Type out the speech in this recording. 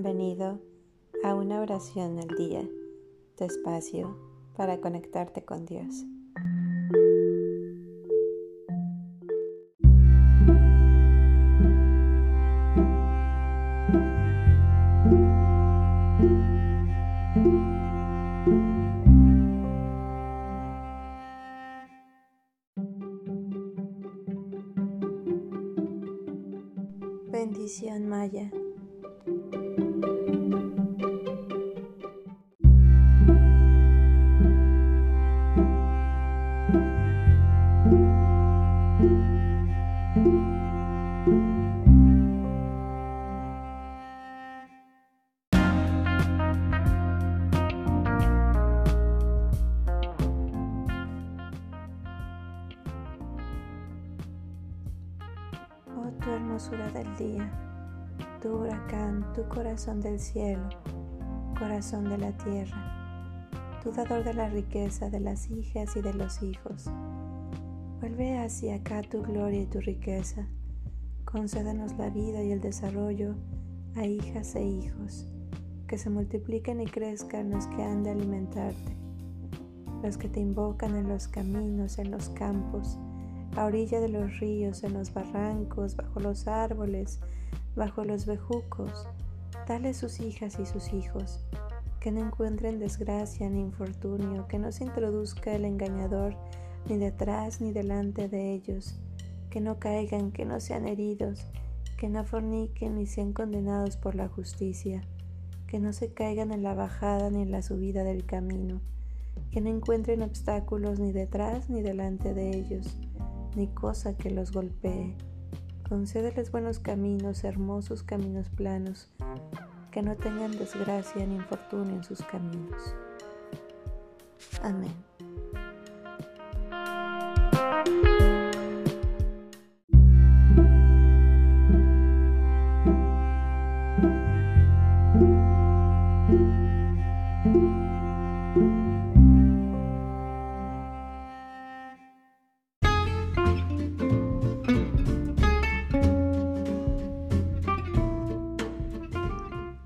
Bienvenido a una oración al día, tu espacio para conectarte con Dios. Bendición Maya. Oh tu hermosura del día, tu huracán, tu corazón del cielo, corazón de la tierra, tu dador de la riqueza de las hijas y de los hijos. Vuelve hacia acá tu gloria y tu riqueza. Concédenos la vida y el desarrollo a hijas e hijos, que se multipliquen y crezcan los que han de alimentarte, los que te invocan en los caminos, en los campos, a orilla de los ríos, en los barrancos, bajo los árboles, bajo los bejucos. Dale sus hijas y sus hijos, que no encuentren desgracia ni infortunio, que no se introduzca el engañador ni detrás ni delante de ellos, que no caigan, que no sean heridos, que no forniquen ni sean condenados por la justicia, que no se caigan en la bajada ni en la subida del camino, que no encuentren obstáculos ni detrás ni delante de ellos ni cosa que los golpee. Concédeles buenos caminos, hermosos caminos planos, que no tengan desgracia ni infortunio en sus caminos. Amén.